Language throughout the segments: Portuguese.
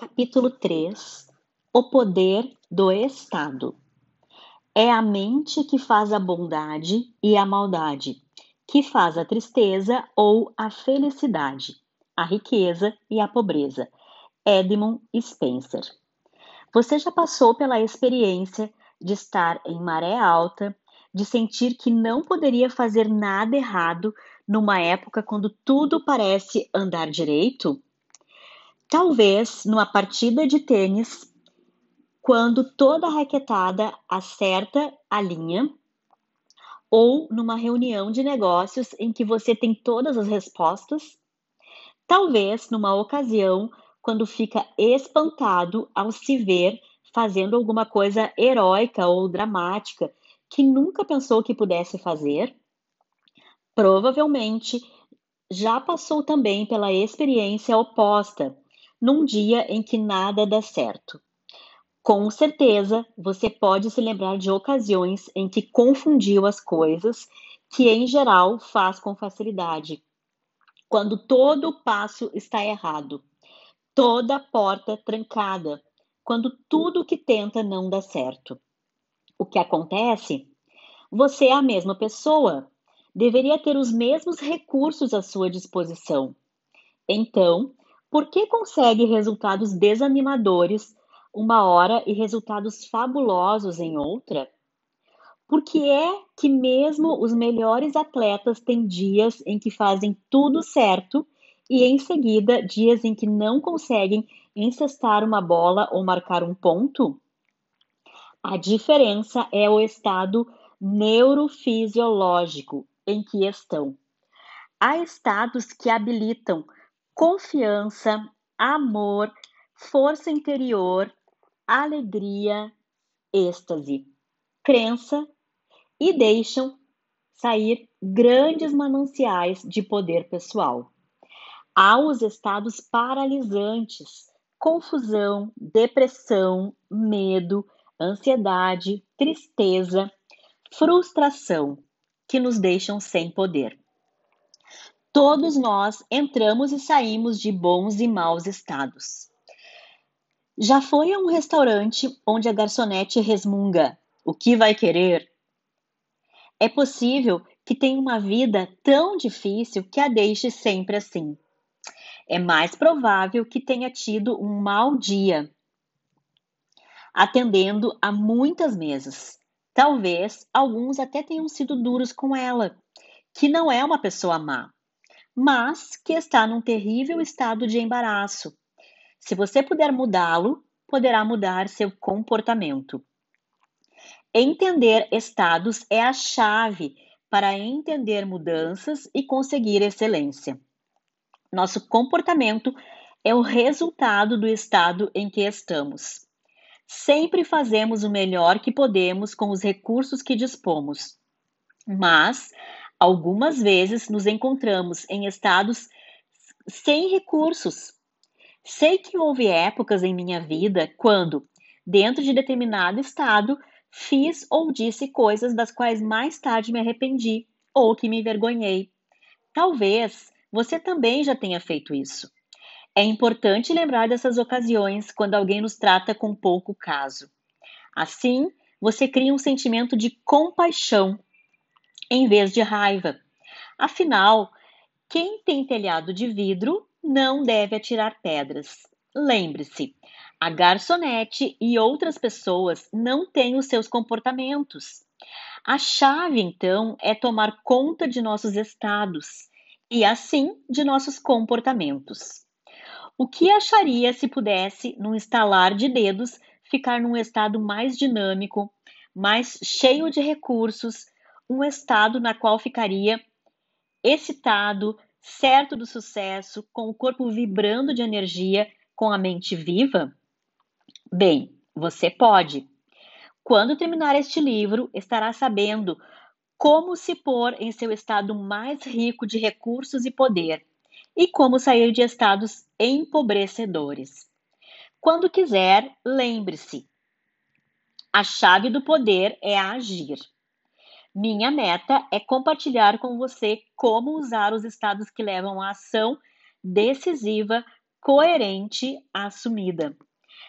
Capítulo 3 O poder do Estado. É a mente que faz a bondade e a maldade, que faz a tristeza ou a felicidade, a riqueza e a pobreza. Edmund Spencer. Você já passou pela experiência de estar em maré alta, de sentir que não poderia fazer nada errado numa época quando tudo parece andar direito? Talvez numa partida de tênis, quando toda raquetada acerta a linha, ou numa reunião de negócios em que você tem todas as respostas. Talvez numa ocasião quando fica espantado ao se ver fazendo alguma coisa heróica ou dramática que nunca pensou que pudesse fazer. Provavelmente já passou também pela experiência oposta num dia em que nada dá certo. Com certeza, você pode se lembrar de ocasiões em que confundiu as coisas, que em geral faz com facilidade. Quando todo passo está errado, toda porta trancada, quando tudo que tenta não dá certo. O que acontece? Você é a mesma pessoa, deveria ter os mesmos recursos à sua disposição. Então, por que consegue resultados desanimadores uma hora e resultados fabulosos em outra? Por que é que mesmo os melhores atletas têm dias em que fazem tudo certo e em seguida dias em que não conseguem encestar uma bola ou marcar um ponto? A diferença é o estado neurofisiológico em que estão. Há estados que habilitam confiança, amor, força interior, alegria, êxtase, crença e deixam sair grandes mananciais de poder pessoal. Há os estados paralisantes, confusão, depressão, medo, ansiedade, tristeza, frustração, que nos deixam sem poder. Todos nós entramos e saímos de bons e maus estados. Já foi a um restaurante onde a garçonete resmunga: O que vai querer? É possível que tenha uma vida tão difícil que a deixe sempre assim. É mais provável que tenha tido um mau dia, atendendo a muitas mesas. Talvez alguns até tenham sido duros com ela, que não é uma pessoa má mas que está num terrível estado de embaraço. Se você puder mudá-lo, poderá mudar seu comportamento. Entender estados é a chave para entender mudanças e conseguir excelência. Nosso comportamento é o resultado do estado em que estamos. Sempre fazemos o melhor que podemos com os recursos que dispomos, mas Algumas vezes nos encontramos em estados sem recursos. Sei que houve épocas em minha vida quando, dentro de determinado estado, fiz ou disse coisas das quais mais tarde me arrependi ou que me envergonhei. Talvez você também já tenha feito isso. É importante lembrar dessas ocasiões quando alguém nos trata com pouco caso. Assim, você cria um sentimento de compaixão em vez de raiva. Afinal, quem tem telhado de vidro não deve atirar pedras. Lembre-se, a garçonete e outras pessoas não têm os seus comportamentos. A chave, então, é tomar conta de nossos estados e, assim, de nossos comportamentos. O que acharia se pudesse, num estalar de dedos, ficar num estado mais dinâmico, mais cheio de recursos, um estado na qual ficaria excitado, certo do sucesso, com o corpo vibrando de energia, com a mente viva? Bem, você pode. Quando terminar este livro, estará sabendo como se pôr em seu estado mais rico de recursos e poder e como sair de estados empobrecedores. Quando quiser, lembre-se: a chave do poder é agir. Minha meta é compartilhar com você como usar os estados que levam à ação decisiva coerente assumida.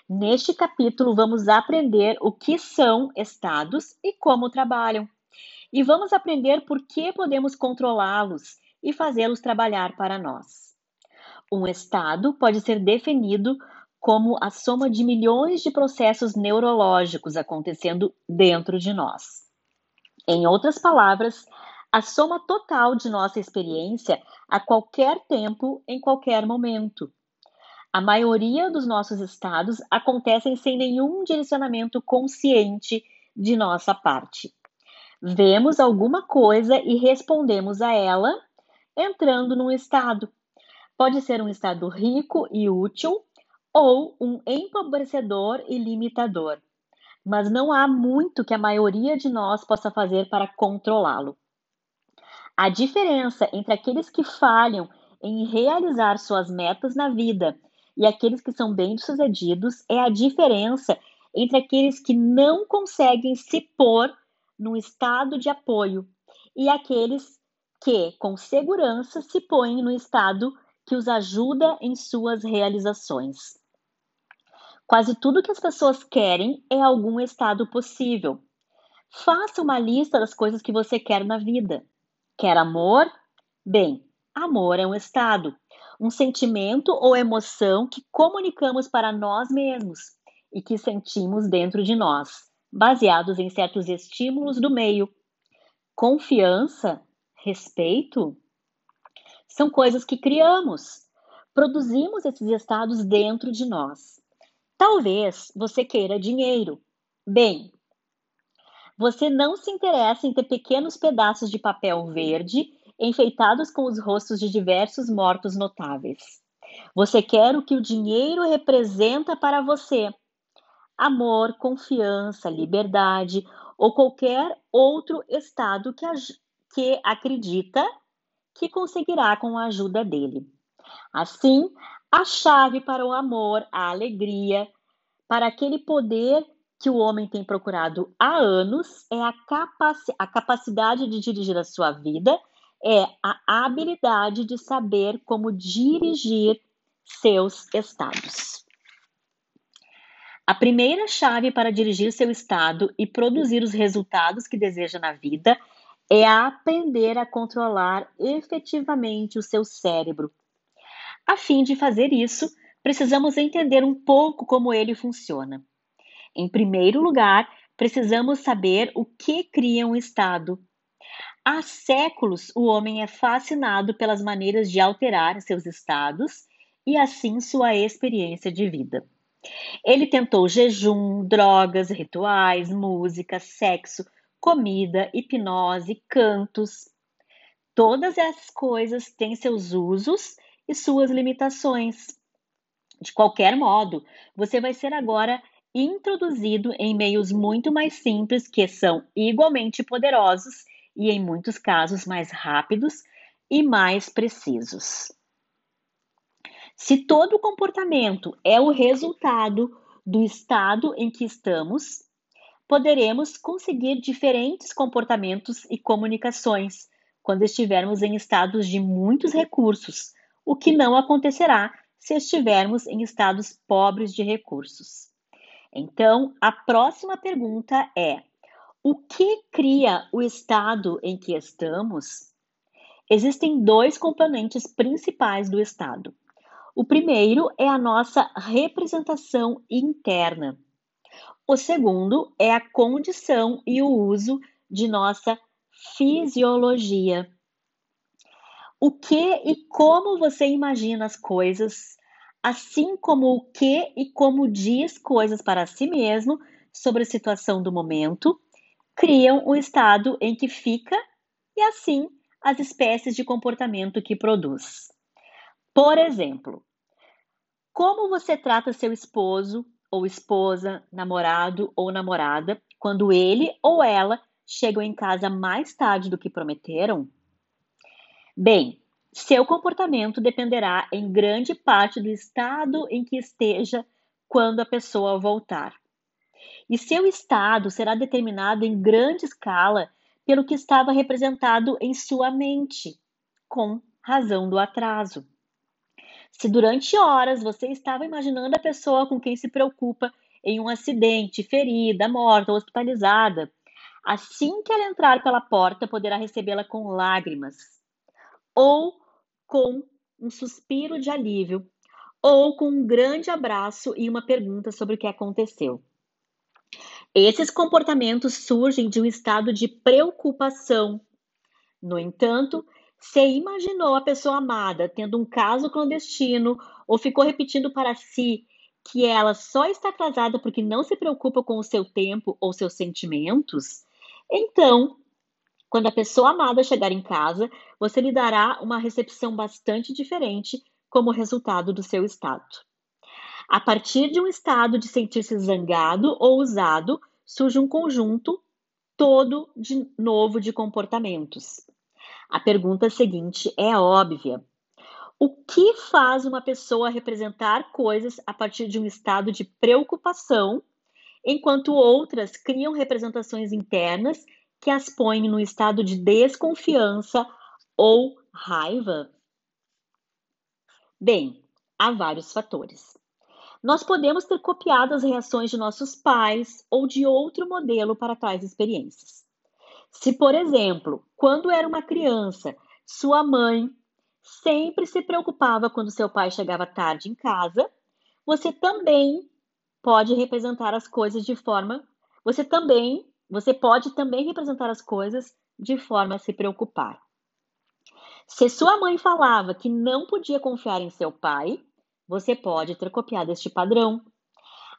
Neste capítulo, vamos aprender o que são estados e como trabalham. E vamos aprender por que podemos controlá-los e fazê-los trabalhar para nós. Um estado pode ser definido como a soma de milhões de processos neurológicos acontecendo dentro de nós. Em outras palavras, a soma total de nossa experiência a qualquer tempo, em qualquer momento. A maioria dos nossos estados acontecem sem nenhum direcionamento consciente de nossa parte. Vemos alguma coisa e respondemos a ela entrando num estado. Pode ser um estado rico e útil ou um empobrecedor e limitador. Mas não há muito que a maioria de nós possa fazer para controlá-lo. A diferença entre aqueles que falham em realizar suas metas na vida e aqueles que são bem-sucedidos é a diferença entre aqueles que não conseguem se pôr no estado de apoio e aqueles que, com segurança, se põem no estado que os ajuda em suas realizações. Quase tudo que as pessoas querem é algum estado possível. Faça uma lista das coisas que você quer na vida. Quer amor? Bem, amor é um estado um sentimento ou emoção que comunicamos para nós mesmos e que sentimos dentro de nós, baseados em certos estímulos do meio. Confiança, respeito, são coisas que criamos. Produzimos esses estados dentro de nós. Talvez você queira dinheiro. Bem, você não se interessa em ter pequenos pedaços de papel verde enfeitados com os rostos de diversos mortos notáveis. Você quer o que o dinheiro representa para você: amor, confiança, liberdade ou qualquer outro estado que, que acredita que conseguirá com a ajuda dele. Assim, a chave para o amor, a alegria, para aquele poder que o homem tem procurado há anos é a, capaci a capacidade de dirigir a sua vida é a habilidade de saber como dirigir seus estados. A primeira chave para dirigir seu estado e produzir os resultados que deseja na vida é aprender a controlar efetivamente o seu cérebro. A fim de fazer isso, precisamos entender um pouco como ele funciona. Em primeiro lugar, precisamos saber o que cria um estado Há séculos, o homem é fascinado pelas maneiras de alterar seus estados e assim sua experiência de vida. Ele tentou jejum, drogas, rituais, música, sexo, comida, hipnose, cantos. Todas essas coisas têm seus usos e suas limitações. De qualquer modo, você vai ser agora introduzido em meios muito mais simples que são igualmente poderosos e, em muitos casos, mais rápidos e mais precisos. Se todo comportamento é o resultado do estado em que estamos, poderemos conseguir diferentes comportamentos e comunicações quando estivermos em estados de muitos recursos, o que não acontecerá se estivermos em estados pobres de recursos. Então, a próxima pergunta é: o que cria o estado em que estamos? Existem dois componentes principais do estado. O primeiro é a nossa representação interna. O segundo é a condição e o uso de nossa fisiologia. O que e como você imagina as coisas, assim como o que e como diz coisas para si mesmo sobre a situação do momento criam o estado em que fica e assim as espécies de comportamento que produz. Por exemplo, como você trata seu esposo ou esposa, namorado ou namorada quando ele ou ela chegam em casa mais tarde do que prometeram? Bem, seu comportamento dependerá em grande parte do estado em que esteja quando a pessoa voltar. E seu estado será determinado em grande escala pelo que estava representado em sua mente, com razão do atraso. Se durante horas você estava imaginando a pessoa com quem se preocupa em um acidente, ferida, morta ou hospitalizada, assim que ela entrar pela porta, poderá recebê-la com lágrimas, ou com um suspiro de alívio, ou com um grande abraço e uma pergunta sobre o que aconteceu. Esses comportamentos surgem de um estado de preocupação. No entanto, se imaginou a pessoa amada tendo um caso clandestino ou ficou repetindo para si que ela só está casada porque não se preocupa com o seu tempo ou seus sentimentos, então, quando a pessoa amada chegar em casa, você lhe dará uma recepção bastante diferente como resultado do seu estado. A partir de um estado de sentir-se zangado ou usado, surge um conjunto todo de novo de comportamentos. A pergunta seguinte é óbvia. O que faz uma pessoa representar coisas a partir de um estado de preocupação, enquanto outras criam representações internas que as põem no estado de desconfiança ou raiva? Bem, há vários fatores. Nós podemos ter copiado as reações de nossos pais ou de outro modelo para tais experiências. Se, por exemplo, quando era uma criança, sua mãe sempre se preocupava quando seu pai chegava tarde em casa, você também pode representar as coisas de forma. Você também, você pode também representar as coisas de forma a se preocupar. Se sua mãe falava que não podia confiar em seu pai, você pode ter copiado este padrão.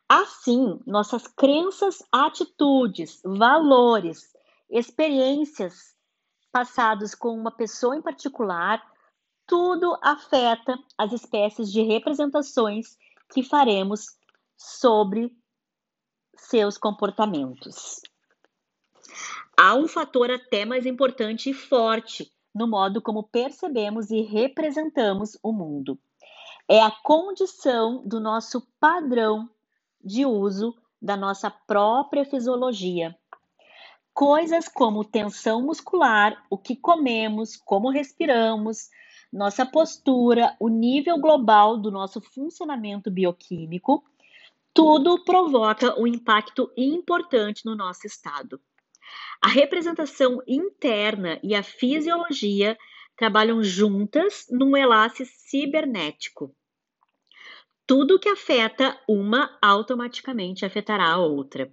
Assim, nossas crenças, atitudes, valores, experiências passados com uma pessoa em particular, tudo afeta as espécies de representações que faremos sobre seus comportamentos. Há um fator até mais importante e forte no modo como percebemos e representamos o mundo. É a condição do nosso padrão de uso da nossa própria fisiologia. Coisas como tensão muscular, o que comemos, como respiramos, nossa postura, o nível global do nosso funcionamento bioquímico, tudo provoca um impacto importante no nosso estado. A representação interna e a fisiologia trabalham juntas num enlace cibernético. Tudo que afeta uma automaticamente afetará a outra.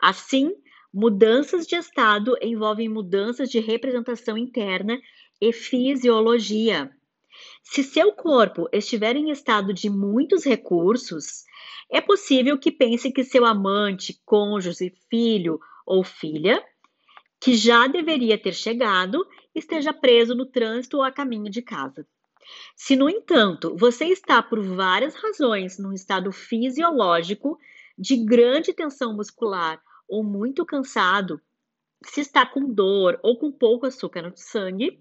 Assim, mudanças de estado envolvem mudanças de representação interna e fisiologia. Se seu corpo estiver em estado de muitos recursos, é possível que pense que seu amante, cônjuge, filho ou filha que já deveria ter chegado, esteja preso no trânsito ou a caminho de casa. Se, no entanto, você está por várias razões num estado fisiológico de grande tensão muscular ou muito cansado, se está com dor ou com pouco açúcar no sangue,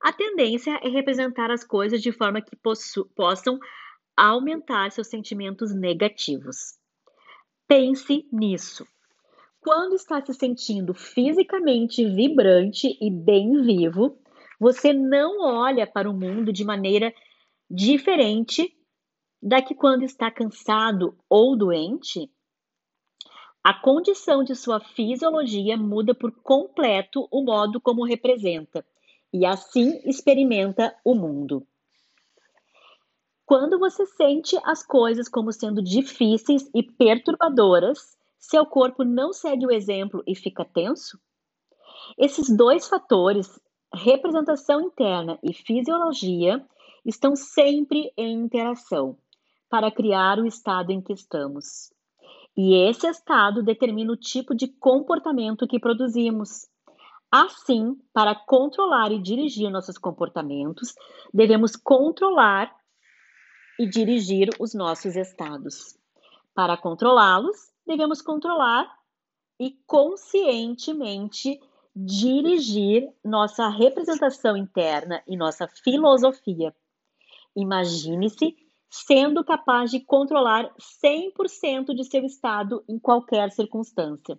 a tendência é representar as coisas de forma que possam aumentar seus sentimentos negativos. Pense nisso. Quando está se sentindo fisicamente vibrante e bem vivo, você não olha para o mundo de maneira diferente da que quando está cansado ou doente. A condição de sua fisiologia muda por completo o modo como representa e assim experimenta o mundo. Quando você sente as coisas como sendo difíceis e perturbadoras, seu corpo não segue o exemplo e fica tenso? Esses dois fatores, representação interna e fisiologia, estão sempre em interação para criar o estado em que estamos. E esse estado determina o tipo de comportamento que produzimos. Assim, para controlar e dirigir nossos comportamentos, devemos controlar e dirigir os nossos estados. Para controlá-los, devemos controlar e conscientemente dirigir nossa representação interna e nossa filosofia. Imagine-se sendo capaz de controlar 100% de seu estado em qualquer circunstância.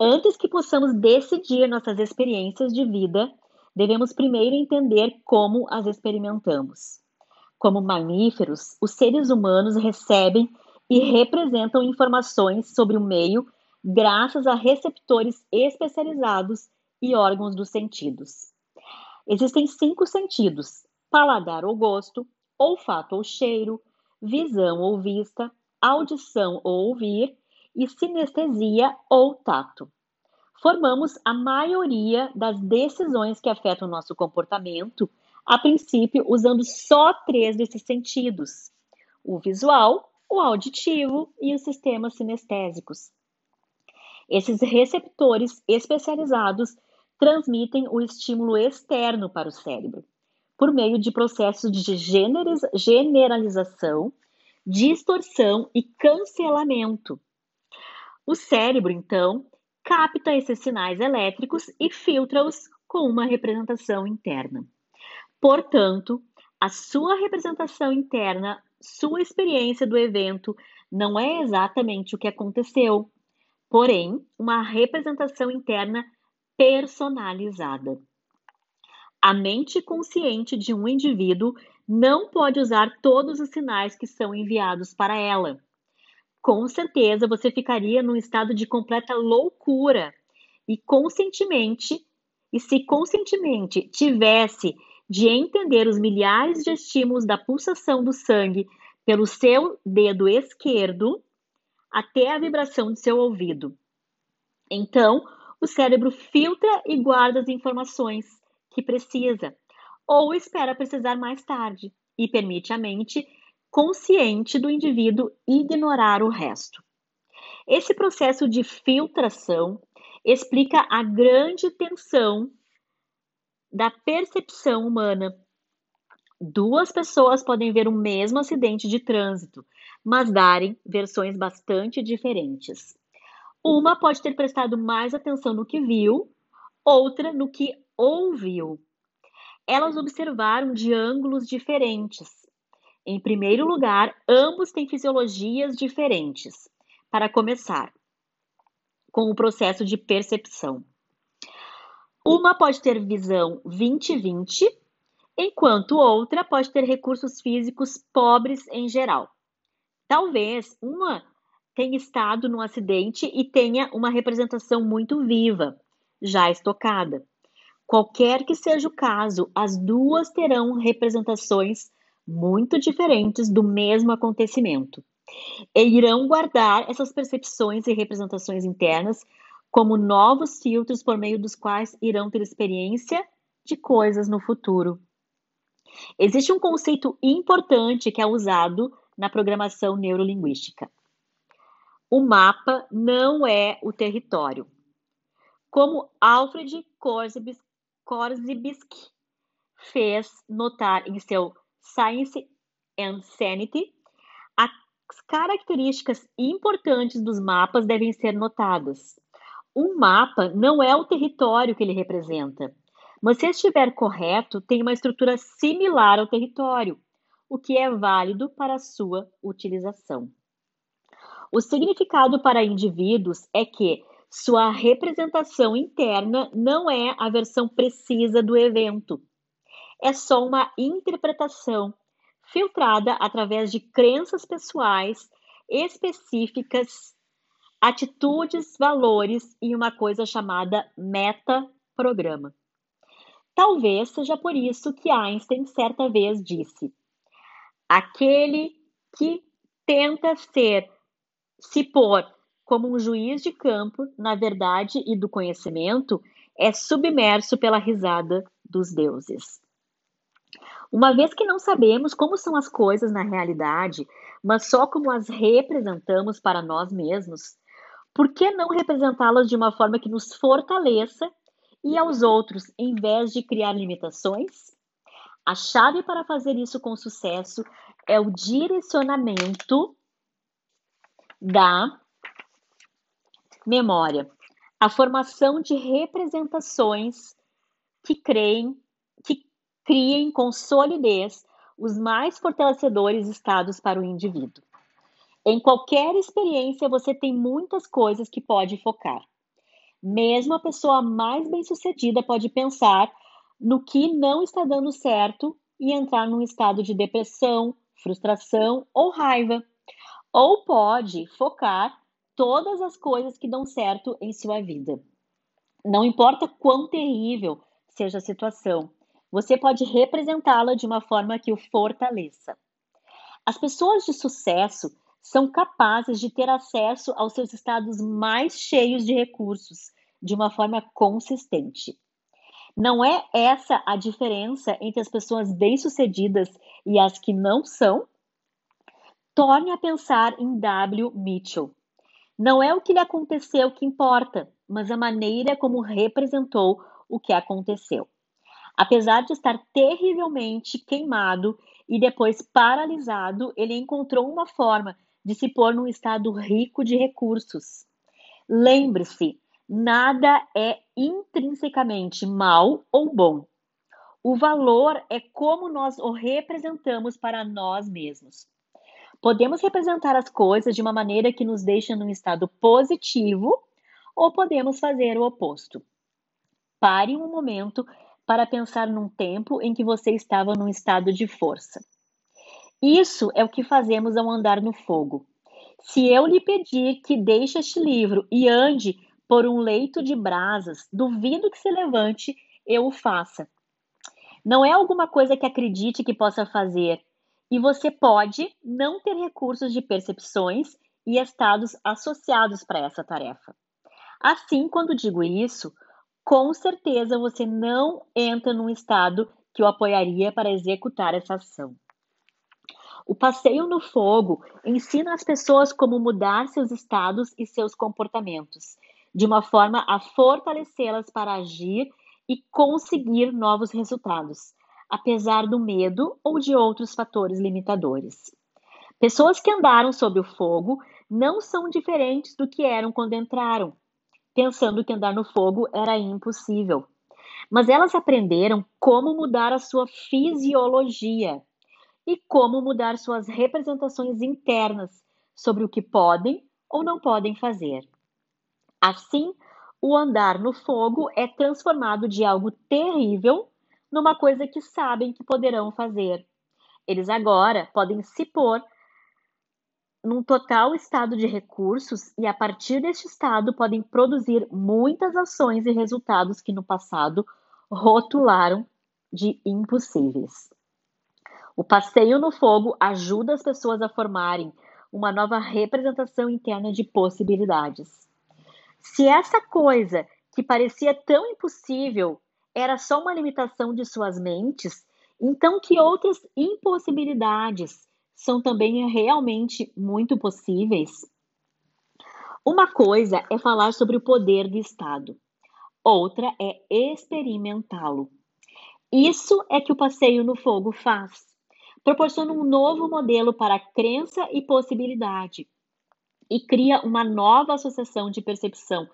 Antes que possamos decidir nossas experiências de vida, devemos primeiro entender como as experimentamos. Como mamíferos, os seres humanos recebem e representam informações sobre o meio graças a receptores especializados e órgãos dos sentidos. Existem cinco sentidos: paladar ou gosto, olfato ou cheiro, visão ou vista, audição ou ouvir e sinestesia ou tato. Formamos a maioria das decisões que afetam o nosso comportamento, a princípio usando só três desses sentidos: o visual, o auditivo e os sistemas sinestésicos. Esses receptores especializados transmitem o estímulo externo para o cérebro, por meio de processos de generalização, distorção e cancelamento. O cérebro, então, capta esses sinais elétricos e filtra-os com uma representação interna. Portanto, a sua representação interna, sua experiência do evento, não é exatamente o que aconteceu, porém, uma representação interna personalizada. A mente consciente de um indivíduo não pode usar todos os sinais que são enviados para ela. Com certeza você ficaria num estado de completa loucura e conscientemente, e se conscientemente tivesse de entender os milhares de estímulos da pulsação do sangue pelo seu dedo esquerdo até a vibração de seu ouvido. Então, o cérebro filtra e guarda as informações que precisa, ou espera precisar mais tarde, e permite à mente consciente do indivíduo ignorar o resto. Esse processo de filtração explica a grande tensão da percepção humana. Duas pessoas podem ver o mesmo acidente de trânsito, mas darem versões bastante diferentes. Uma pode ter prestado mais atenção no que viu, outra no que ouviu. Elas observaram de ângulos diferentes. Em primeiro lugar, ambos têm fisiologias diferentes. Para começar, com o processo de percepção. Uma pode ter visão 20-20, enquanto outra pode ter recursos físicos pobres em geral. Talvez uma tenha estado num acidente e tenha uma representação muito viva, já estocada. Qualquer que seja o caso, as duas terão representações muito diferentes do mesmo acontecimento. E irão guardar essas percepções e representações internas como novos filtros por meio dos quais irão ter experiência de coisas no futuro. Existe um conceito importante que é usado na programação neurolinguística o mapa não é o território. Como Alfred Korzybski fez notar em seu Science and Sanity, as características importantes dos mapas devem ser notadas. Um mapa não é o território que ele representa, mas se estiver correto, tem uma estrutura similar ao território, o que é válido para a sua utilização. O significado para indivíduos é que sua representação interna não é a versão precisa do evento. É só uma interpretação filtrada através de crenças pessoais específicas, atitudes, valores e uma coisa chamada metaprograma. Talvez seja por isso que Einstein certa vez disse: aquele que tenta ser se pôr como um juiz de campo na verdade e do conhecimento, é submerso pela risada dos deuses. Uma vez que não sabemos como são as coisas na realidade, mas só como as representamos para nós mesmos, por que não representá-las de uma forma que nos fortaleça e aos outros, em vez de criar limitações? A chave para fazer isso com sucesso é o direcionamento da memória, a formação de representações que creem, que criem com solidez os mais fortalecedores estados para o indivíduo. Em qualquer experiência, você tem muitas coisas que pode focar. Mesmo a pessoa mais bem-sucedida pode pensar no que não está dando certo e entrar num estado de depressão, frustração ou raiva. Ou pode focar todas as coisas que dão certo em sua vida. Não importa quão terrível seja a situação, você pode representá-la de uma forma que o fortaleça. As pessoas de sucesso são capazes de ter acesso aos seus estados mais cheios de recursos de uma forma consistente. Não é essa a diferença entre as pessoas bem-sucedidas e as que não são? Torne a pensar em W. Mitchell. Não é o que lhe aconteceu que importa, mas a maneira como representou o que aconteceu. Apesar de estar terrivelmente queimado e depois paralisado, ele encontrou uma forma de se pôr num estado rico de recursos. Lembre-se, nada é intrinsecamente mal ou bom. O valor é como nós o representamos para nós mesmos. Podemos representar as coisas de uma maneira que nos deixa num estado positivo ou podemos fazer o oposto. Pare um momento para pensar num tempo em que você estava num estado de força. Isso é o que fazemos ao andar no fogo. Se eu lhe pedir que deixe este livro e ande por um leito de brasas, duvido que se levante, eu o faça. Não é alguma coisa que acredite que possa fazer, e você pode não ter recursos de percepções e estados associados para essa tarefa. Assim, quando digo isso, com certeza você não entra num estado que o apoiaria para executar essa ação. O passeio no fogo ensina as pessoas como mudar seus estados e seus comportamentos, de uma forma a fortalecê-las para agir e conseguir novos resultados, apesar do medo ou de outros fatores limitadores. Pessoas que andaram sob o fogo não são diferentes do que eram quando entraram, pensando que andar no fogo era impossível. Mas elas aprenderam como mudar a sua fisiologia e como mudar suas representações internas sobre o que podem ou não podem fazer. Assim, o andar no fogo é transformado de algo terrível numa coisa que sabem que poderão fazer. Eles agora podem se pôr num total estado de recursos e, a partir deste estado, podem produzir muitas ações e resultados que no passado rotularam de impossíveis. O passeio no fogo ajuda as pessoas a formarem uma nova representação interna de possibilidades. Se essa coisa que parecia tão impossível era só uma limitação de suas mentes, então que outras impossibilidades são também realmente muito possíveis? Uma coisa é falar sobre o poder do Estado, outra é experimentá-lo. Isso é que o passeio no fogo faz proporciona um novo modelo para crença e possibilidade e cria uma nova associação de percepção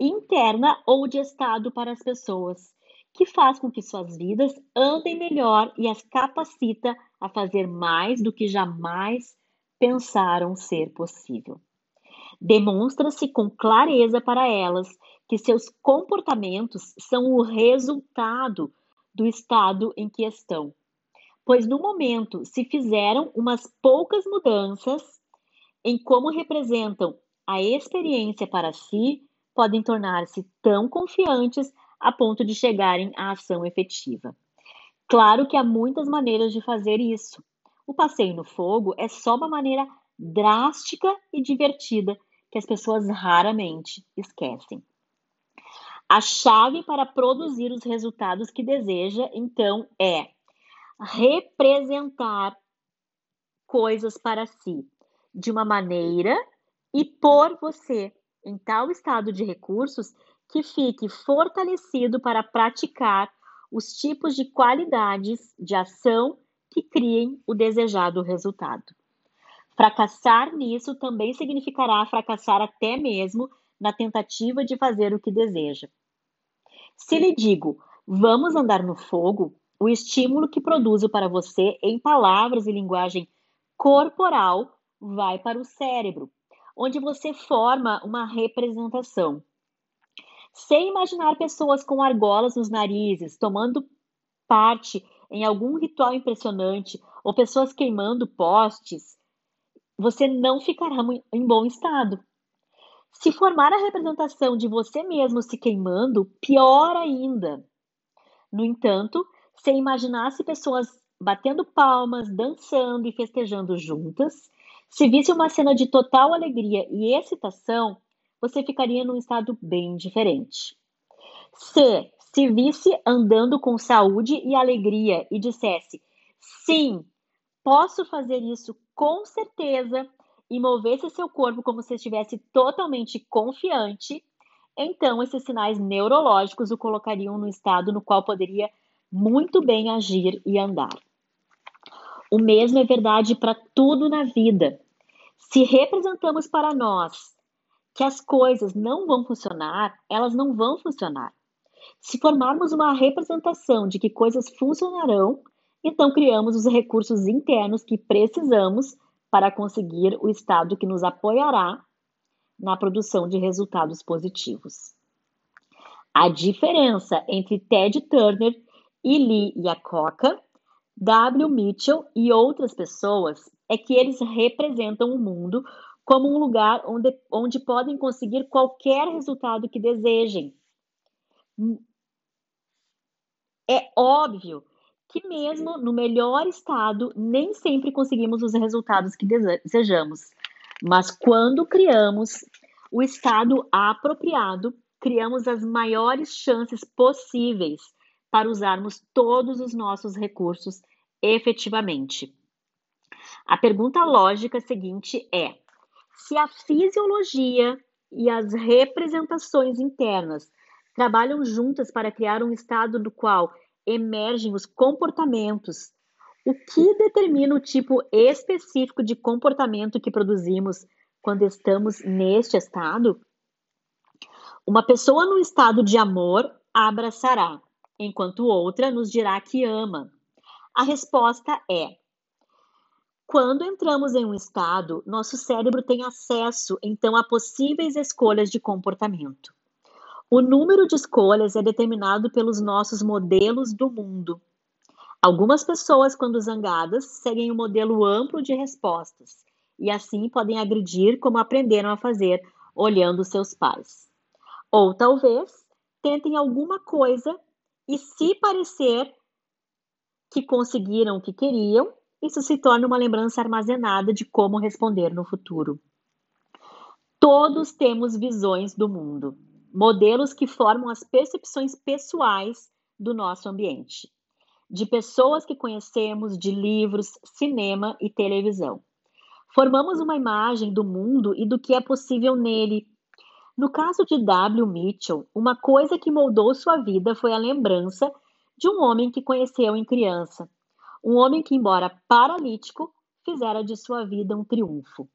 interna ou de estado para as pessoas, que faz com que suas vidas andem melhor e as capacita a fazer mais do que jamais pensaram ser possível. Demonstra-se com clareza para elas que seus comportamentos são o resultado do estado em que estão pois no momento se fizeram umas poucas mudanças em como representam a experiência para si, podem tornar-se tão confiantes a ponto de chegarem à ação efetiva. Claro que há muitas maneiras de fazer isso. O passeio no fogo é só uma maneira drástica e divertida que as pessoas raramente esquecem. A chave para produzir os resultados que deseja, então, é representar coisas para si de uma maneira e por você em tal estado de recursos que fique fortalecido para praticar os tipos de qualidades de ação que criem o desejado resultado. Fracassar nisso também significará fracassar até mesmo na tentativa de fazer o que deseja. Se lhe digo, vamos andar no fogo, o estímulo que produzo para você em palavras e linguagem corporal vai para o cérebro, onde você forma uma representação. Sem imaginar pessoas com argolas nos narizes, tomando parte em algum ritual impressionante ou pessoas queimando postes, você não ficará em bom estado. Se formar a representação de você mesmo se queimando, pior ainda. No entanto, se imaginasse pessoas batendo palmas, dançando e festejando juntas, se visse uma cena de total alegria e excitação, você ficaria num estado bem diferente. Se se visse andando com saúde e alegria e dissesse: Sim, posso fazer isso com certeza, e movesse seu corpo como se estivesse totalmente confiante, então esses sinais neurológicos o colocariam no estado no qual poderia muito bem agir e andar. O mesmo é verdade para tudo na vida. Se representamos para nós que as coisas não vão funcionar, elas não vão funcionar. Se formarmos uma representação de que coisas funcionarão, então criamos os recursos internos que precisamos para conseguir o estado que nos apoiará na produção de resultados positivos. A diferença entre Ted Turner e Lee Iacocca, W. Mitchell e outras pessoas é que eles representam o mundo como um lugar onde, onde podem conseguir qualquer resultado que desejem. É óbvio que, mesmo no melhor estado, nem sempre conseguimos os resultados que desejamos. Mas quando criamos o estado apropriado, criamos as maiores chances possíveis para usarmos todos os nossos recursos efetivamente. A pergunta lógica seguinte é: se a fisiologia e as representações internas trabalham juntas para criar um estado do qual emergem os comportamentos. O que determina o tipo específico de comportamento que produzimos quando estamos neste estado? Uma pessoa no estado de amor abraçará, enquanto outra nos dirá que ama. A resposta é: quando entramos em um estado, nosso cérebro tem acesso então a possíveis escolhas de comportamento. O número de escolhas é determinado pelos nossos modelos do mundo. Algumas pessoas, quando zangadas, seguem um modelo amplo de respostas e assim podem agredir como aprenderam a fazer olhando seus pais. Ou talvez tentem alguma coisa e, se parecer que conseguiram o que queriam, isso se torna uma lembrança armazenada de como responder no futuro. Todos temos visões do mundo modelos que formam as percepções pessoais do nosso ambiente, de pessoas que conhecemos, de livros, cinema e televisão. Formamos uma imagem do mundo e do que é possível nele. No caso de W. Mitchell, uma coisa que moldou sua vida foi a lembrança de um homem que conheceu em criança. Um homem que, embora paralítico, fizera de sua vida um triunfo.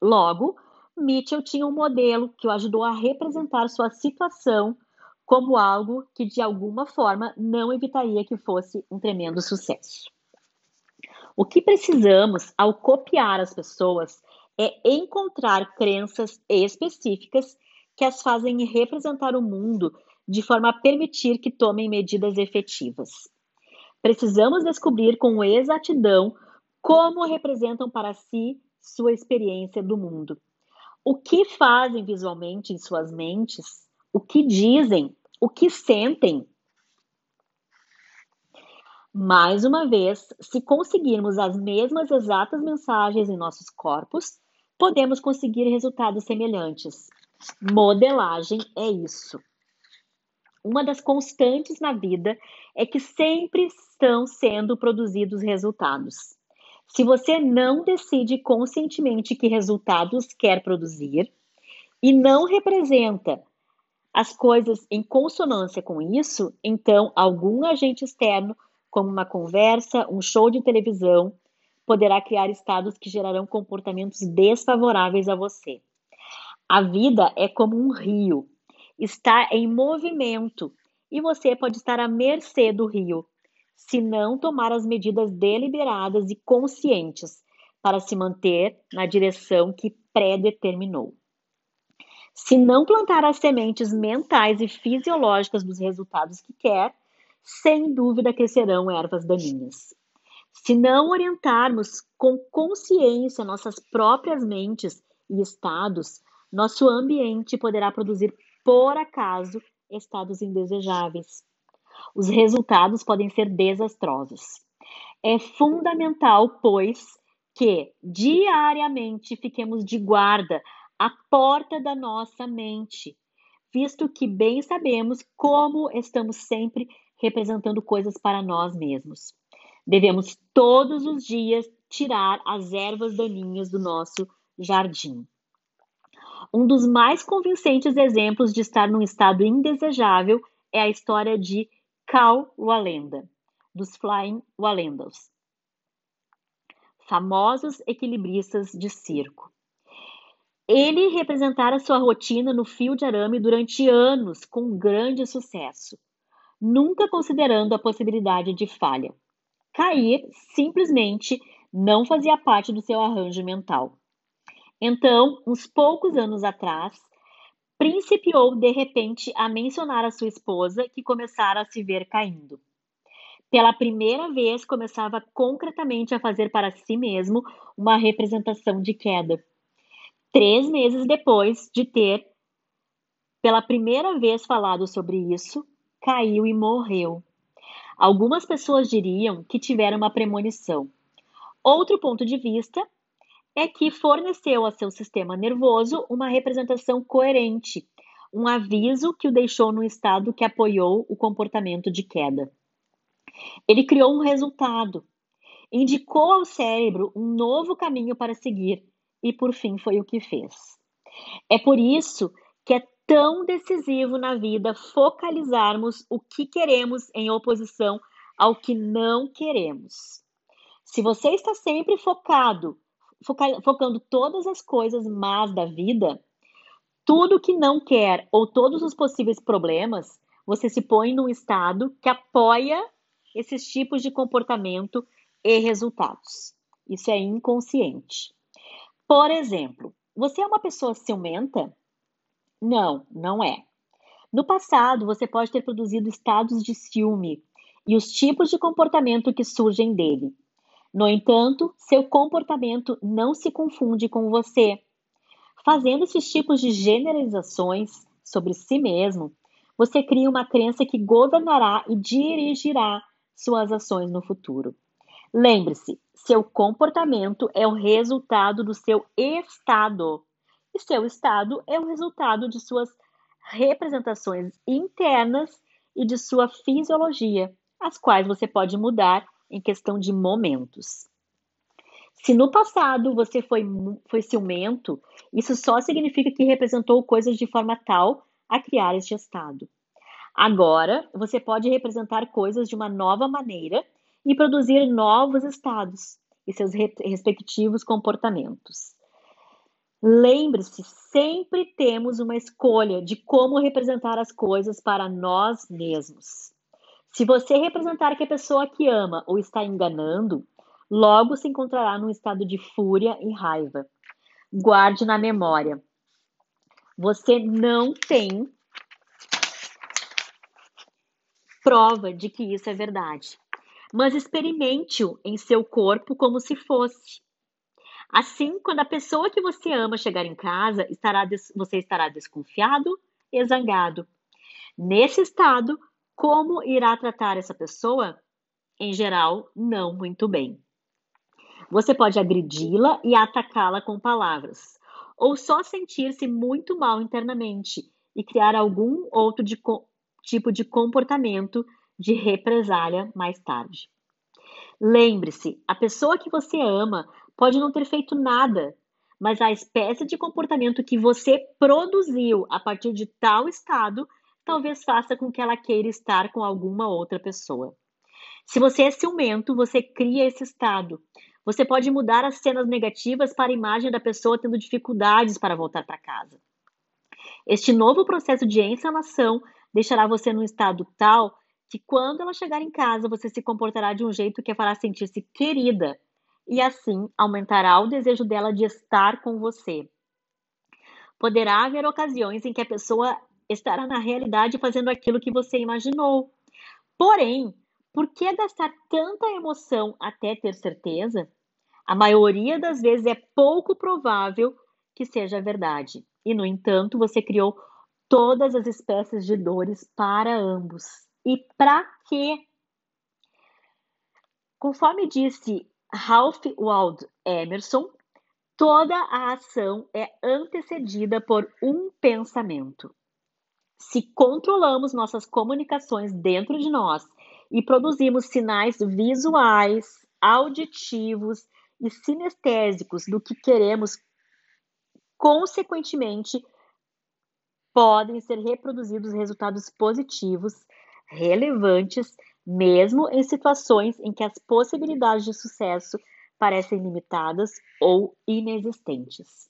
Logo, Mitchell tinha um modelo que o ajudou a representar sua situação como algo que, de alguma forma, não evitaria que fosse um tremendo sucesso. O que precisamos ao copiar as pessoas é encontrar crenças específicas que as fazem representar o mundo de forma a permitir que tomem medidas efetivas. Precisamos descobrir com exatidão como representam para si sua experiência do mundo o que fazem visualmente em suas mentes, o que dizem, o que sentem. Mais uma vez, se conseguirmos as mesmas exatas mensagens em nossos corpos, podemos conseguir resultados semelhantes. Modelagem é isso. Uma das constantes na vida é que sempre estão sendo produzidos resultados. Se você não decide conscientemente que resultados quer produzir e não representa as coisas em consonância com isso, então algum agente externo, como uma conversa, um show de televisão, poderá criar estados que gerarão comportamentos desfavoráveis a você. A vida é como um rio, está em movimento e você pode estar à mercê do rio se não tomar as medidas deliberadas e conscientes para se manter na direção que predeterminou. Se não plantar as sementes mentais e fisiológicas dos resultados que quer, sem dúvida crescerão ervas daninhas. Se não orientarmos com consciência nossas próprias mentes e estados, nosso ambiente poderá produzir, por acaso, estados indesejáveis. Os resultados podem ser desastrosos. É fundamental, pois, que diariamente fiquemos de guarda à porta da nossa mente, visto que bem sabemos como estamos sempre representando coisas para nós mesmos. Devemos todos os dias tirar as ervas daninhas do nosso jardim. Um dos mais convincentes exemplos de estar num estado indesejável é a história de Cal Walenda, dos Flying Walendas, famosos equilibristas de circo. Ele representara sua rotina no fio de arame durante anos com grande sucesso, nunca considerando a possibilidade de falha. Cair simplesmente não fazia parte do seu arranjo mental. Então, uns poucos anos atrás, principiou de repente a mencionar a sua esposa, que começara a se ver caindo. Pela primeira vez, começava concretamente a fazer para si mesmo uma representação de queda. Três meses depois de ter, pela primeira vez, falado sobre isso, caiu e morreu. Algumas pessoas diriam que tiveram uma premonição. Outro ponto de vista é que forneceu a seu sistema nervoso uma representação coerente, um aviso que o deixou no estado que apoiou o comportamento de queda. Ele criou um resultado, indicou ao cérebro um novo caminho para seguir e, por fim, foi o que fez. É por isso que é tão decisivo na vida focalizarmos o que queremos em oposição ao que não queremos. Se você está sempre focado, foca, focando todas as coisas más da vida, tudo que não quer ou todos os possíveis problemas, você se põe num estado que apoia esses tipos de comportamento e resultados. Isso é inconsciente. Por exemplo, você é uma pessoa ciumenta? Não, não é. No passado, você pode ter produzido estados de ciúme e os tipos de comportamento que surgem dele. No entanto, seu comportamento não se confunde com você. Fazendo esses tipos de generalizações sobre si mesmo, você cria uma crença que governará e dirigirá suas ações no futuro. Lembre-se, seu comportamento é o resultado do seu estado e seu estado é o resultado de suas representações internas e de sua fisiologia, as quais você pode mudar em questão de momentos. Se no passado você foi, foi ciumento, isso só significa que representou coisas de forma tal a criar este estado. Agora, você pode representar coisas de uma nova maneira e produzir novos estados e seus respectivos comportamentos. Lembre-se, sempre temos uma escolha de como representar as coisas para nós mesmos. Se você representar que a pessoa que ama ou está enganando, logo se encontrará num estado de fúria e raiva. Guarde na memória. Você não tem prova de que isso é verdade, mas experimente-o em seu corpo como se fosse. Assim, quando a pessoa que você ama chegar em casa, estará você estará desconfiado e zangado. Nesse estado, como irá tratar essa pessoa? Em geral, não muito bem. Você pode agredi-la e atacá-la com palavras, ou só sentir-se muito mal internamente e criar algum outro de, tipo de comportamento de represália mais tarde. Lembre-se, a pessoa que você ama pode não ter feito nada, mas a espécie de comportamento que você produziu a partir de tal estado talvez faça com que ela queira estar com alguma outra pessoa. Se você é ciumento, você cria esse estado. Você pode mudar as cenas negativas para a imagem da pessoa tendo dificuldades para voltar para casa. Este novo processo de encenação deixará você num estado tal que quando ela chegar em casa, você se comportará de um jeito que a fará sentir-se querida e assim aumentará o desejo dela de estar com você. Poderá haver ocasiões em que a pessoa estará na realidade fazendo aquilo que você imaginou. Porém, por que gastar tanta emoção até ter certeza? A maioria das vezes é pouco provável que seja verdade. E, no entanto, você criou todas as espécies de dores para ambos. E para quê? Conforme disse Ralph Waldo Emerson, toda a ação é antecedida por um pensamento. Se controlamos nossas comunicações dentro de nós e produzimos sinais visuais, auditivos e sinestésicos do que queremos, consequentemente, podem ser reproduzidos resultados positivos, relevantes, mesmo em situações em que as possibilidades de sucesso parecem limitadas ou inexistentes.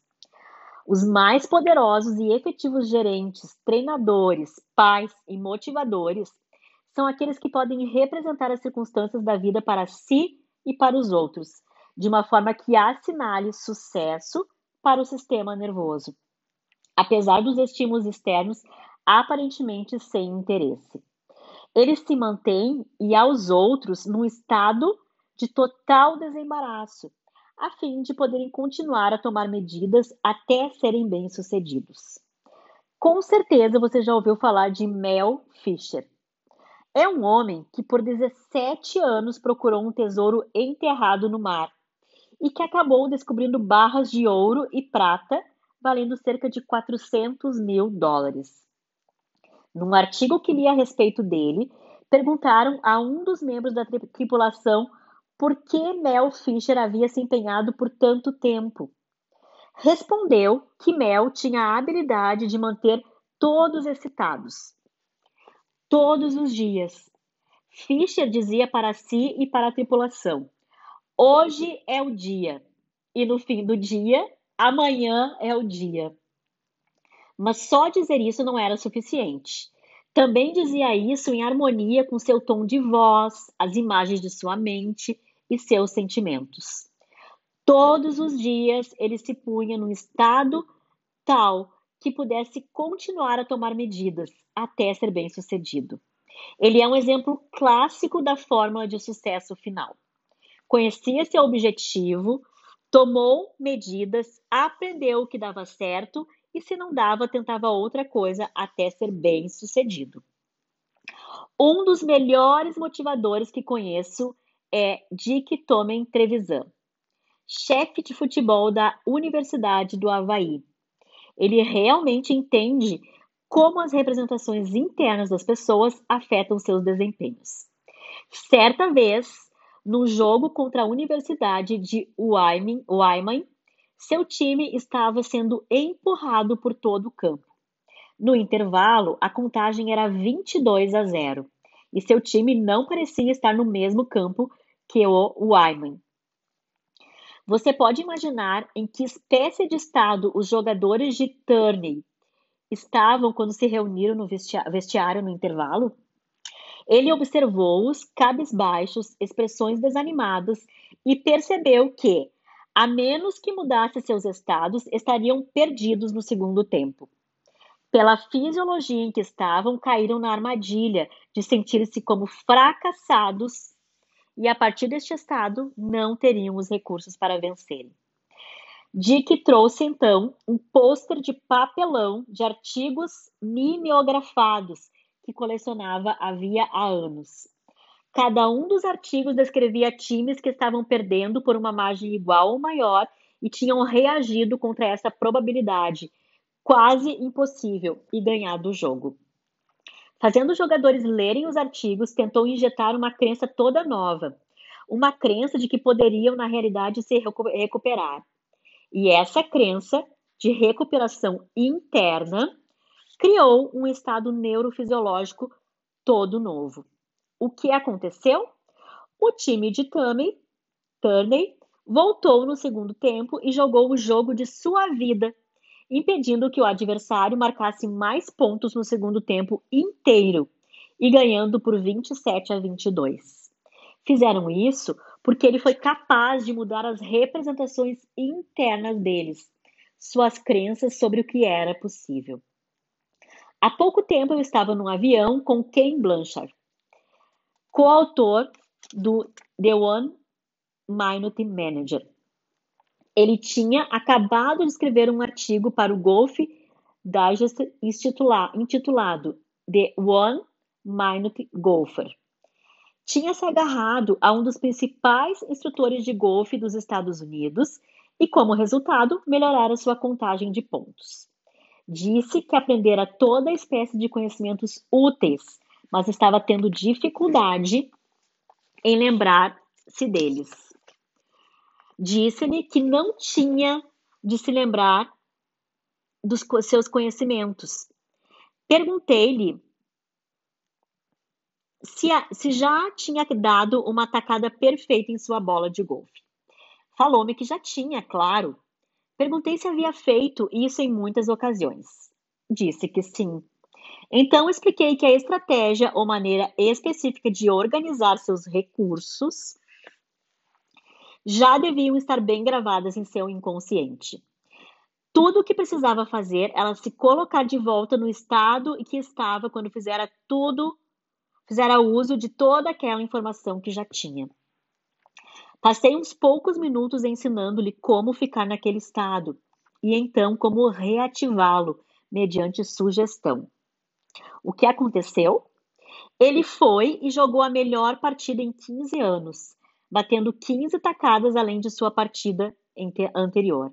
Os mais poderosos e efetivos gerentes, treinadores, pais e motivadores são aqueles que podem representar as circunstâncias da vida para si e para os outros, de uma forma que assinale sucesso para o sistema nervoso, apesar dos estímulos externos aparentemente sem interesse. Eles se mantêm e aos outros num estado de total desembaraço, a fim de poderem continuar a tomar medidas até serem bem-sucedidos. Com certeza você já ouviu falar de Mel Fisher. É um homem que por 17 anos procurou um tesouro enterrado no mar e que acabou descobrindo barras de ouro e prata valendo cerca de 400 mil dólares. Num artigo que li a respeito dele, perguntaram a um dos membros da tripulação por que Mel Fisher havia se empenhado por tanto tempo. Respondeu que Mel tinha a habilidade de manter todos excitados, todos os dias. Fisher dizia para si e para a tripulação: Hoje é o dia, e no fim do dia, amanhã é o dia. Mas só dizer isso não era suficiente. Também dizia isso em harmonia com seu tom de voz, as imagens de sua mente e seus sentimentos. Todos os dias ele se punha num estado tal que pudesse continuar a tomar medidas até ser bem-sucedido. Ele é um exemplo clássico da fórmula de sucesso final. Conhecia seu objetivo, tomou medidas, aprendeu o que dava certo e, se não dava, tentava outra coisa até ser bem-sucedido. Um dos melhores motivadores que conheço é Dick Tomen Trevisan, chefe de futebol da Universidade do Havaí. Ele realmente entende como as representações internas das pessoas afetam seus desempenhos. Certa vez, no jogo contra a Universidade de Wyoming, seu time estava sendo empurrado por todo o campo. No intervalo, a contagem era 22 a 0 e seu time não parecia estar no mesmo campo que o Wyman. Você pode imaginar em que espécie de estado os jogadores de Turney estavam quando se reuniram no vestiário no intervalo? Ele observou-os cabisbaixos, expressões desanimadas e percebeu que, a menos que mudasse seus estados, estariam perdidos no segundo tempo. Pela fisiologia em que estavam, caíram na armadilha de sentir-se como fracassados e a partir deste estado não teriam os recursos para vencerem. Dick trouxe então um pôster de papelão de artigos mimeografados que colecionava havia há anos. Cada um dos artigos descrevia times que estavam perdendo por uma margem igual ou maior e tinham reagido contra essa probabilidade quase impossível e ganhado o jogo. Fazendo os jogadores lerem os artigos, tentou injetar uma crença toda nova, uma crença de que poderiam, na realidade, se recuperar. E essa crença de recuperação interna criou um estado neurofisiológico todo novo. O que aconteceu? O time de Turney, Turney voltou no segundo tempo e jogou o jogo de sua vida impedindo que o adversário marcasse mais pontos no segundo tempo inteiro e ganhando por 27 a 22. Fizeram isso porque ele foi capaz de mudar as representações internas deles, suas crenças sobre o que era possível. Há pouco tempo eu estava num avião com Ken Blanchard. Coautor do The One Minute Manager. Ele tinha acabado de escrever um artigo para o Golf Digest intitulado The One Minute Golfer. Tinha se agarrado a um dos principais instrutores de golfe dos Estados Unidos e, como resultado, melhorara sua contagem de pontos. Disse que aprendera toda espécie de conhecimentos úteis, mas estava tendo dificuldade em lembrar-se deles. Disse-lhe que não tinha de se lembrar dos seus conhecimentos. Perguntei-lhe se, se, já tinha dado uma tacada perfeita em sua bola de golfe. Falou-me que já tinha, claro. Perguntei se havia feito isso em muitas ocasiões. Disse que sim. Então expliquei que a estratégia ou maneira específica de organizar seus recursos já deviam estar bem gravadas em seu inconsciente. Tudo o que precisava fazer era se colocar de volta no estado em que estava quando fizera tudo, fizera uso de toda aquela informação que já tinha. Passei uns poucos minutos ensinando-lhe como ficar naquele estado e então como reativá-lo mediante sugestão. O que aconteceu? Ele foi e jogou a melhor partida em 15 anos, batendo 15 tacadas além de sua partida anterior.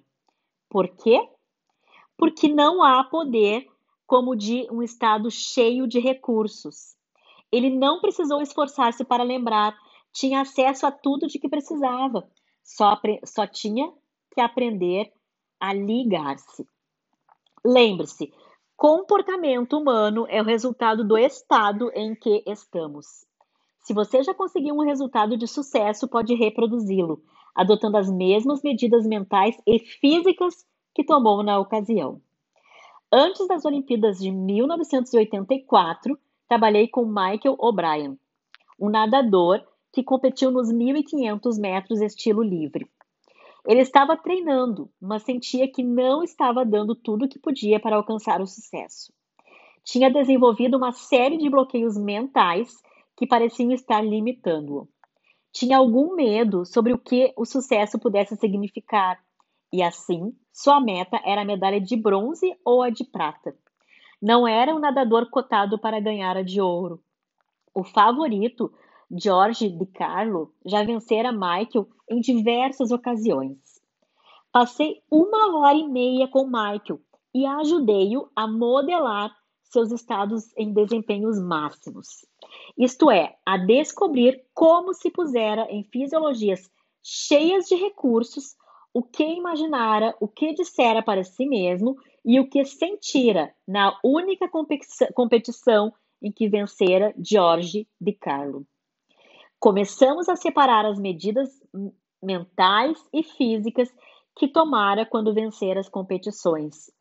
Por quê? Porque não há poder como de um estado cheio de recursos. Ele não precisou esforçar-se para lembrar, tinha acesso a tudo de que precisava, só, só tinha que aprender a ligar-se. Lembre-se, comportamento humano é o resultado do estado em que estamos. Se você já conseguiu um resultado de sucesso, pode reproduzi-lo, adotando as mesmas medidas mentais e físicas que tomou na ocasião. Antes das Olimpíadas de 1984, trabalhei com Michael O'Brien, um nadador que competiu nos 1.500 metros estilo livre. Ele estava treinando, mas sentia que não estava dando tudo o que podia para alcançar o sucesso. Tinha desenvolvido uma série de bloqueios mentais que pareciam estar limitando-o. Tinha algum medo sobre o que o sucesso pudesse significar, e assim, sua meta era a medalha de bronze ou a de prata. Não era um nadador cotado para ganhar a de ouro. O favorito, George Di Carlo, já vencera Michael em diversas ocasiões. Passei uma hora e meia com Michael e ajudei-o a modelar seus estados em desempenhos máximos. Isto é, a descobrir como se pusera em fisiologias cheias de recursos o que imaginara, o que dissera para si mesmo e o que sentira na única competição em que vencera George Di Carlo. Começamos a separar as medidas mentais e físicas que tomara quando vencer as competições.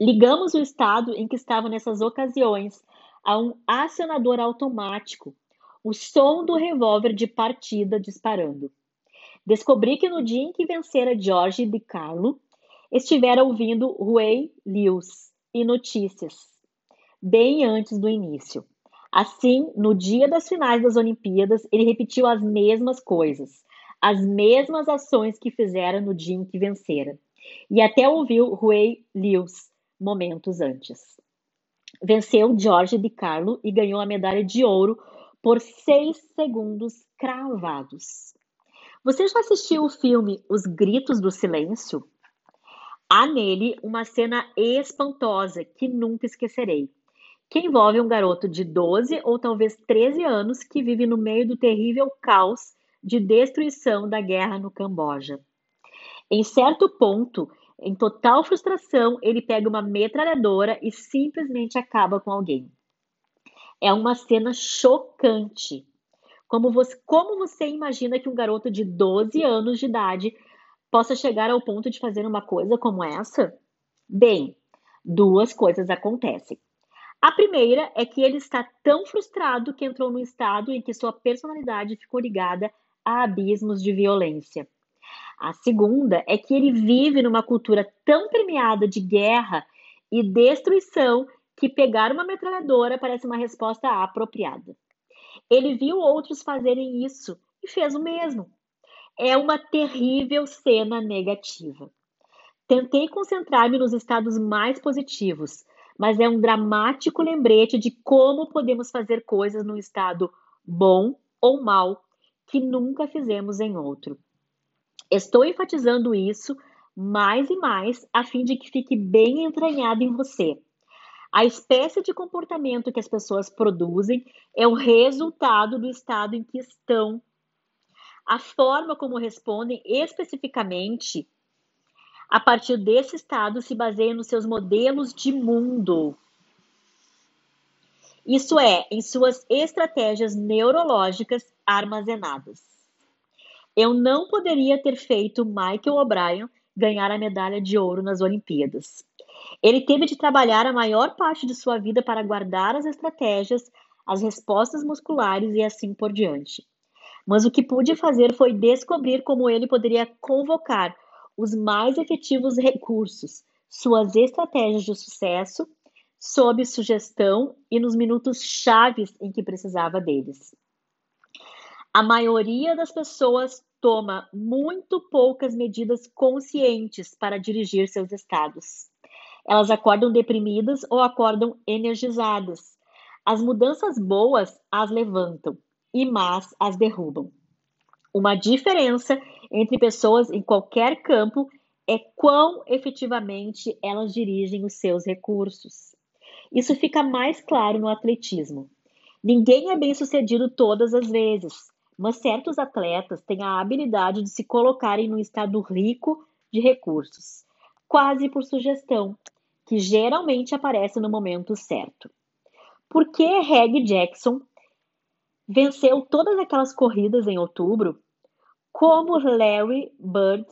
Ligamos o estado em que estava nessas ocasiões a um acionador automático, o som do revólver de partida disparando. Descobri que no dia em que vencera George de Carlo, estivera ouvindo Ray Lewis e notícias, bem antes do início. Assim, no dia das finais das Olimpíadas, ele repetiu as mesmas coisas, as mesmas ações que fizera no dia em que vencera. E até ouviu Ray Lewis momentos antes. Venceu George de Carlo e ganhou a medalha de ouro por seis segundos cravados. Você já assistiu o filme Os Gritos do Silêncio? Há nele uma cena espantosa que nunca esquecerei, que envolve um garoto de 12 ou talvez 13 anos que vive no meio do terrível caos de destruição da guerra no Camboja. Em certo ponto, em total frustração, ele pega uma metralhadora e simplesmente acaba com alguém. É uma cena chocante como você, como você imagina que um garoto de 12 anos de idade possa chegar ao ponto de fazer uma coisa como essa? Bem, duas coisas acontecem. A primeira é que ele está tão frustrado que entrou num estado em que sua personalidade ficou ligada a abismos de violência. A segunda é que ele vive numa cultura tão permeada de guerra e destruição que pegar uma metralhadora parece uma resposta apropriada. Ele viu outros fazerem isso e fez o mesmo. É uma terrível cena negativa. Tentei concentrar-me nos estados mais positivos, mas é um dramático lembrete de como podemos fazer coisas num estado bom ou mal que nunca fizemos em outro. Estou enfatizando isso mais e mais a fim de que fique bem entranhado em você. A espécie de comportamento que as pessoas produzem é o resultado do estado em que estão. A forma como respondem especificamente a partir desse estado se baseia nos seus modelos de mundo. Isso é, em suas estratégias neurológicas armazenadas. Eu não poderia ter feito Michael O'Brien ganhar a medalha de ouro nas Olimpíadas. Ele teve de trabalhar a maior parte de sua vida para guardar as estratégias, as respostas musculares e assim por diante. Mas o que pude fazer foi descobrir como ele poderia convocar os mais efetivos recursos, suas estratégias de sucesso, sob sugestão e nos minutos chaves em que precisava deles. A maioria das pessoas toma muito poucas medidas conscientes para dirigir seus estados. Elas acordam deprimidas ou acordam energizadas. As mudanças boas as levantam e más as derrubam. Uma diferença entre pessoas em qualquer campo é quão efetivamente elas dirigem os seus recursos. Isso fica mais claro no atletismo. Ninguém é bem sucedido todas as vezes, mas certos atletas têm a habilidade de se colocarem num estado rico de recursos, quase por sugestão, que geralmente aparece no momento certo. Por que Reg Jackson venceu todas aquelas corridas em outubro? Como Larry Bird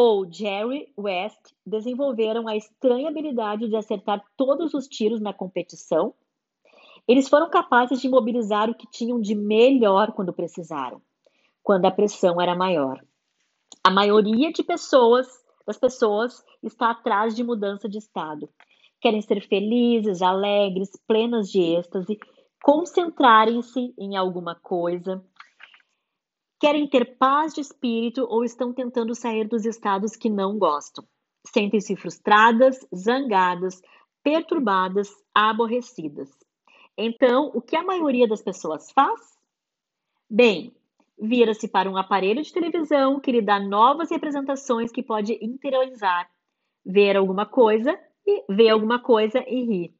ou Jerry West desenvolveram a estranha habilidade de acertar todos os tiros na competição? Eles foram capazes de mobilizar o que tinham de melhor quando precisaram, quando a pressão era maior. A maioria de pessoas, das pessoas está atrás de mudança de estado. Querem ser felizes, alegres, plenas de êxtase, concentrarem-se em alguma coisa, querem ter paz de espírito ou estão tentando sair dos estados que não gostam. Sentem-se frustradas, zangadas, perturbadas, aborrecidas. Então, o que a maioria das pessoas faz? Bem, vira-se para um aparelho de televisão que lhe dá novas representações que pode interiorizar, ver alguma coisa e ver alguma coisa e rir.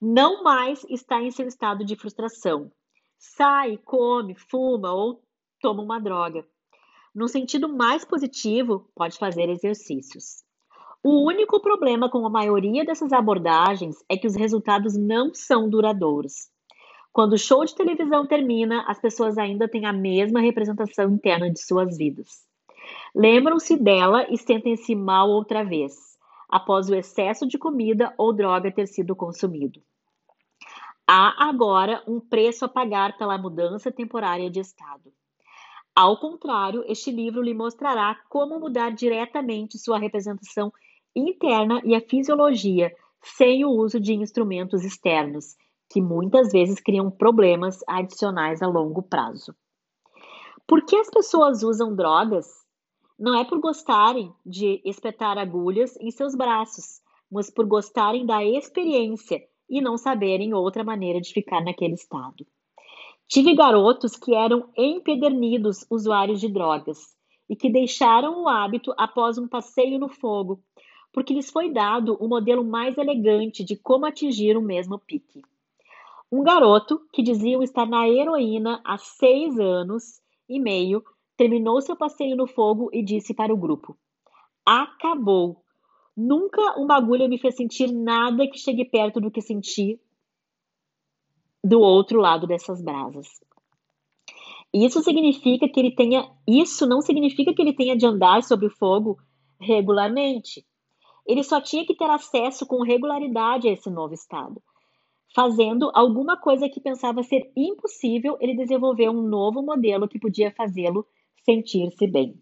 Não mais está em seu estado de frustração. Sai, come, fuma ou toma uma droga. No sentido mais positivo, pode fazer exercícios. O único problema com a maioria dessas abordagens é que os resultados não são duradouros. Quando o show de televisão termina, as pessoas ainda têm a mesma representação interna de suas vidas. Lembram-se dela e sentem-se mal outra vez, após o excesso de comida ou droga ter sido consumido. Há agora um preço a pagar pela mudança temporária de estado. Ao contrário, este livro lhe mostrará como mudar diretamente sua representação interna e a fisiologia, sem o uso de instrumentos externos, que muitas vezes criam problemas adicionais a longo prazo. Por que as pessoas usam drogas? Não é por gostarem de espetar agulhas em seus braços, mas por gostarem da experiência e não saberem outra maneira de ficar naquele estado. Tive garotos que eram empedernidos usuários de drogas e que deixaram o hábito após um passeio no fogo, porque lhes foi dado o um modelo mais elegante de como atingir o mesmo pique. Um garoto que diziam estar na heroína há seis anos e meio terminou seu passeio no fogo e disse para o grupo: Acabou! Nunca uma agulha me fez sentir nada que chegue perto do que senti do outro lado dessas brasas. Isso significa que ele tenha, isso não significa que ele tenha de andar sobre o fogo regularmente. Ele só tinha que ter acesso com regularidade a esse novo estado. Fazendo alguma coisa que pensava ser impossível, ele desenvolveu um novo modelo que podia fazê-lo sentir-se bem.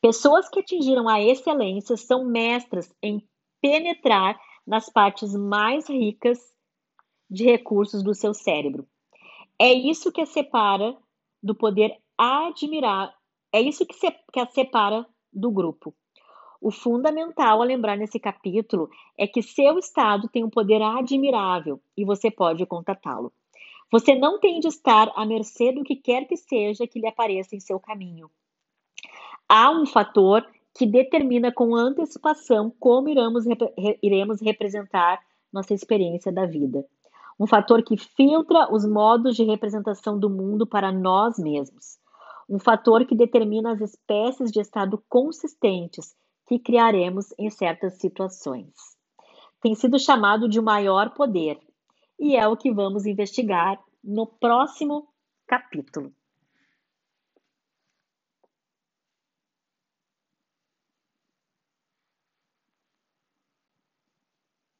Pessoas que atingiram a excelência são mestras em penetrar nas partes mais ricas de recursos do seu cérebro. É isso que a separa do poder admirar, é isso que, se, que a separa do grupo. O fundamental a lembrar nesse capítulo é que seu estado tem um poder admirável e você pode contatá-lo. Você não tem de estar à mercê do que quer que seja que lhe apareça em seu caminho. Há um fator que determina com antecipação como iremos, iremos representar nossa experiência da vida. Um fator que filtra os modos de representação do mundo para nós mesmos. Um fator que determina as espécies de estado consistentes que criaremos em certas situações. Tem sido chamado de o maior poder e é o que vamos investigar no próximo capítulo.